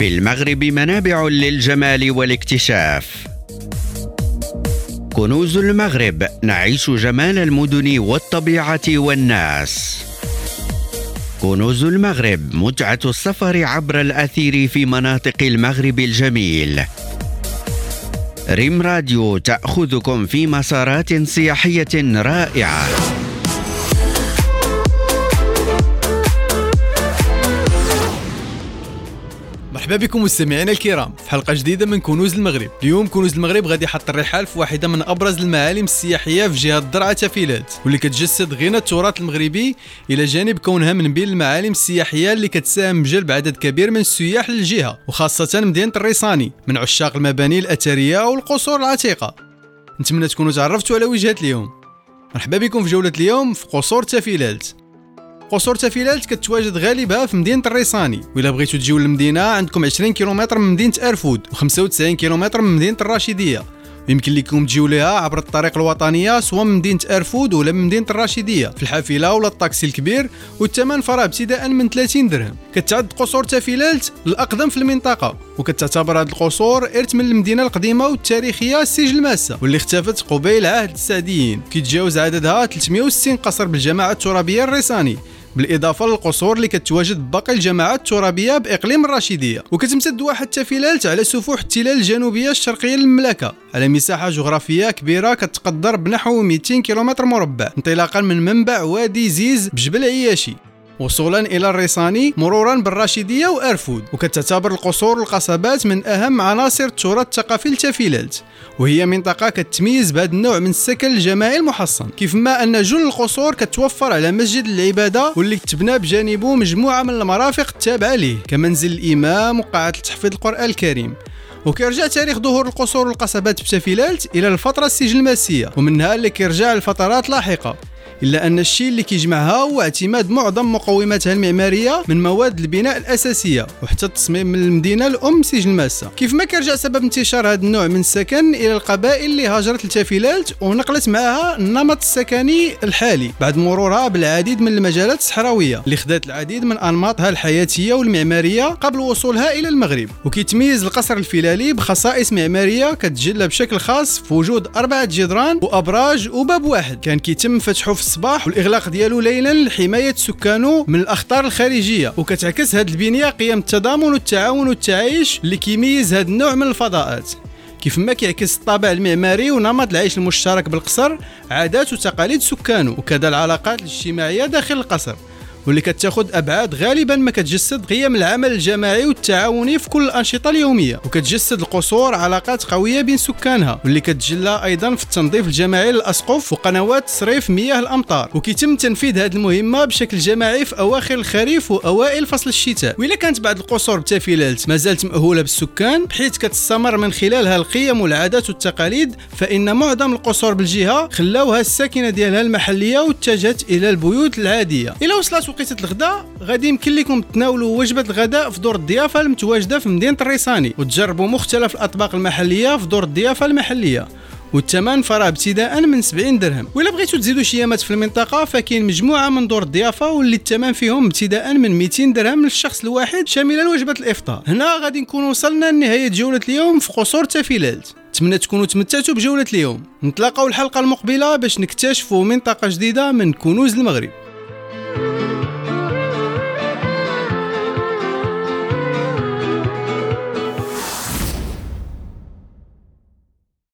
في المغرب منابع للجمال والاكتشاف. كنوز المغرب نعيش جمال المدن والطبيعة والناس. كنوز المغرب متعة السفر عبر الأثير في مناطق المغرب الجميل. ريم راديو تأخذكم في مسارات سياحية رائعة. مرحبا بكم مستمعينا الكرام. في حلقة جديدة من كنوز المغرب. اليوم كنوز المغرب غادي يحط الرحال في واحدة من أبرز المعالم السياحية في جهة الدرعا تافيلات واللي كتجسد غنى التراث المغربي إلى جانب كونها من بين المعالم السياحية اللي كتساهم بجلب عدد كبير من السياح للجهة وخاصة مدينة الريصاني من عشاق المباني الأثرية والقصور العتيقة. نتمنى تكونوا تعرفتوا على وجهات اليوم. مرحبا بكم في جولة اليوم في قصور تافيلات قصور تافيلات كتواجد غالبها في مدينة الريصاني. وإلا بغيتو تجيو للمدينة عندكم 20 كيلومتر من مدينة أرفود و95 كيلومتر من مدينة الراشدية. يمكن لكم تجيو ليها عبر الطريق الوطنية سواء من مدينة أرفود ولا من مدينة الراشدية. في الحافلة ولا الطاكسي الكبير والثمن فراه ابتداء من 30 درهم. كتعد قصور تافيلات الاقدم في المنطقة وكتعتبر هذه القصور إرث من المدينة القديمة والتاريخية سيج الماسه واللي اختفت قبيل عهد السعديين. كيتجاوز عددها 360 قصر بالجماعه الترابية الريساني بالإضافة للقصور اللي كتواجد بباقي الجماعات الترابية بإقليم الرشيديه وكتمتد واحد التفيلات على سفوح التلال الجنوبية الشرقية للمملكة. على مساحة جغرافية كبيرة كتقدر بنحو 200 كيلومتر مربع انطلاقا من منبع وادي زيز بجبل عياشي. وصولا إلى الريصاني مرورا بالراشدية وأرفود وكتعتبر القصور والقصبات من أهم عناصر التراث الثقافي لتافيلات وهي منطقة كتميز بهذا النوع من السكن الجماعي المحصن. كيف ما أن جل القصور كتوفر على مسجد العبادة واللي تبنى بجانبه مجموعة من المرافق التابعة ليه كمنزل الإمام وقاعة تحفيظ القرآن الكريم. وكيرجع تاريخ ظهور القصور والقصبات بتافيلات إلى الفترة السجلماسيه ومنها اللي كيرجع لفترات لاحقة. إلا أن الشيء اللي كيجمعها هو اعتماد معظم مقوماتها المعمارية من مواد البناء الأساسية وحتى التصميم من المدينة الأم سجن ماسة كيف ما كيرجع سبب انتشار هذا النوع من السكن إلى القبائل اللي هاجرت لتافيلات ونقلت معها النمط السكني الحالي بعد مرورها بالعديد من المجالات الصحراوية اللي خدات العديد من أنماطها الحياتية والمعمارية قبل وصولها إلى المغرب. وكيتميز القصر الفيلالي بخصائص معمارية كتجلى بشكل خاص في وجود أربعة جدران وأبراج وباب واحد. كان كيتم فتحه في الصباح والإغلاق ديالو ليلا لحماية سكانه من الأخطار الخارجية وكتعكس هذه البنية قيم التضامن والتعاون والتعايش اللي كيميز هذا النوع من الفضاءات. كيف ما كيعكس الطابع المعماري ونمط العيش المشترك بالقصر عادات وتقاليد سكانه وكذا العلاقات الاجتماعية داخل القصر. واللي كتاخذ أبعاد غالبا ما كتجسد قيم العمل الجماعي والتعاوني في كل الأنشطة اليومية. وكتجسد القصور علاقات قوية بين سكانها. واللي كتجلى أيضا في التنظيف الجماعي للأسقف وقنوات تصريف مياه الأمطار. وكيتم تنفيذ هذه المهمة بشكل جماعي في أواخر الخريف وأوائل فصل الشتاء. وإلا كانت بعض القصور بتافيلات ما زالت مأهولة بالسكان بحيث كتستمر من خلالها القيم والعادات والتقاليد فإن معظم القصور بالجهة خلاوها الساكنة ديالها المحلية واتجهت إلى البيوت العادية. إلى وصلت وقيته الغداء غادي يمكن لكم تناولوا وجبة الغداء في دور الضيافة المتواجدة في مدينة الريساني وتجربوا مختلف الأطباق المحلية في دور الضيافة المحلية والثمن فراه ابتداء من 70 درهم. وإلا بغيتو تزيدوا شي يامات في المنطقة فكاين مجموعة من دور الضيافة واللي الثمن فيهم ابتداء من 200 درهم للشخص الواحد شاملا وجبة الإفطار. هنا غادي نكون وصلنا لنهاية جولة اليوم في قصور تافيلات. نتمنى تكونوا تمتعتوا بجولة اليوم. نتلاقاو الحلقة المقبلة باش نكتشفوا منطقة جديدة من كنوز المغرب.